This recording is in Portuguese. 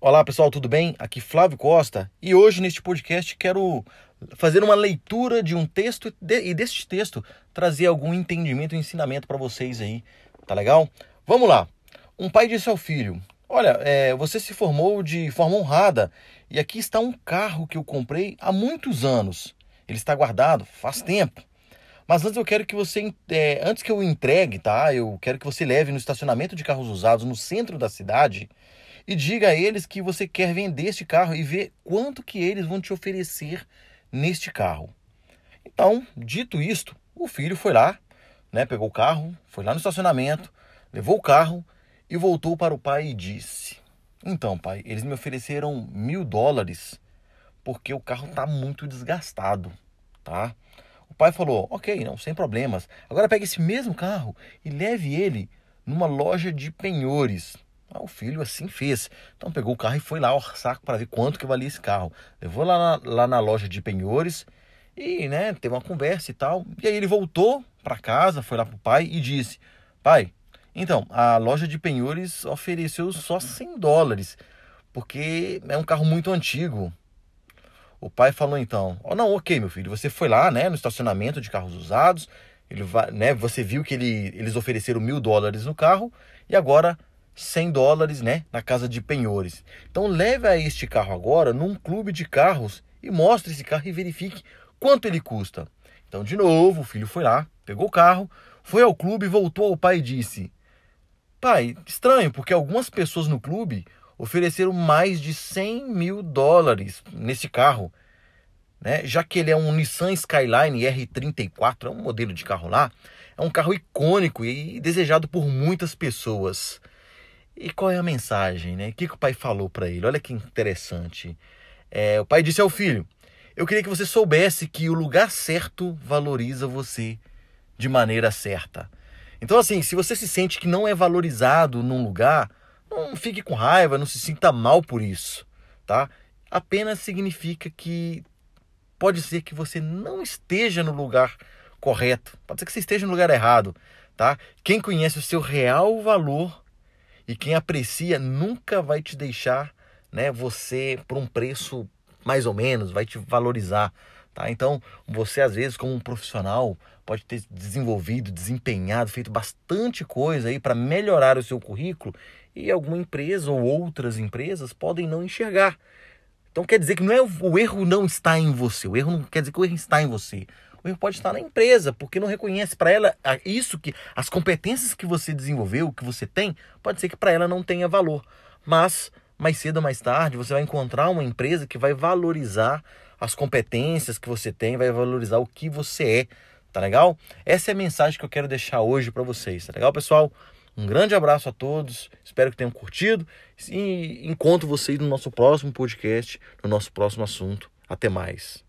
Olá pessoal, tudo bem? Aqui Flávio Costa e hoje neste podcast quero fazer uma leitura de um texto e deste texto trazer algum entendimento e ensinamento para vocês aí, tá legal? Vamos lá. Um pai disse ao filho: Olha, é, você se formou de forma honrada e aqui está um carro que eu comprei há muitos anos. Ele está guardado faz tempo. Mas antes eu quero que você, é, antes que eu entregue, tá? Eu quero que você leve no estacionamento de carros usados no centro da cidade e diga a eles que você quer vender este carro e ver quanto que eles vão te oferecer neste carro. Então, dito isto, o filho foi lá, né, pegou o carro, foi lá no estacionamento, levou o carro e voltou para o pai e disse: Então, pai, eles me ofereceram mil dólares porque o carro está muito desgastado, tá? Pai falou: Ok, não, sem problemas. Agora pegue esse mesmo carro e leve ele numa loja de penhores ah, o filho assim fez. Então pegou o carro e foi lá ao saco para ver quanto que valia esse carro. Levou lá na, lá na loja de penhores e, né, teve uma conversa e tal. E aí ele voltou para casa, foi lá pro pai e disse: "Pai, então, a loja de penhores ofereceu só 100 dólares, porque é um carro muito antigo." O pai falou então: "Oh, não, OK, meu filho, você foi lá, né, no estacionamento de carros usados, ele vai, né, você viu que ele, eles ofereceram mil dólares no carro e agora 100 dólares, né, na casa de penhores. Então leve a este carro agora num clube de carros e mostre esse carro e verifique quanto ele custa. Então de novo o filho foi lá, pegou o carro, foi ao clube, voltou ao pai e disse: Pai, estranho, porque algumas pessoas no clube ofereceram mais de 100 mil dólares nesse carro. Né? Já que ele é um Nissan Skyline R34, é um modelo de carro lá, é um carro icônico e desejado por muitas pessoas. E qual é a mensagem, né? O que, que o pai falou para ele? Olha que interessante. É, o pai disse ao filho: Eu queria que você soubesse que o lugar certo valoriza você de maneira certa. Então, assim, se você se sente que não é valorizado num lugar, não fique com raiva, não se sinta mal por isso, tá? Apenas significa que pode ser que você não esteja no lugar correto, pode ser que você esteja no lugar errado, tá? Quem conhece o seu real valor e quem aprecia nunca vai te deixar, né, você por um preço mais ou menos, vai te valorizar, tá? Então, você às vezes como um profissional pode ter desenvolvido, desempenhado, feito bastante coisa aí para melhorar o seu currículo e alguma empresa ou outras empresas podem não enxergar. Então quer dizer que não é o erro não está em você, o erro não quer dizer que o erro está em você. O erro pode estar na empresa, porque não reconhece para ela isso que as competências que você desenvolveu, que você tem, pode ser que para ela não tenha valor. Mas mais cedo ou mais tarde você vai encontrar uma empresa que vai valorizar as competências que você tem, vai valorizar o que você é. Tá legal? Essa é a mensagem que eu quero deixar hoje para vocês. Tá legal, pessoal? Um grande abraço a todos. Espero que tenham curtido e encontro vocês no nosso próximo podcast, no nosso próximo assunto. Até mais.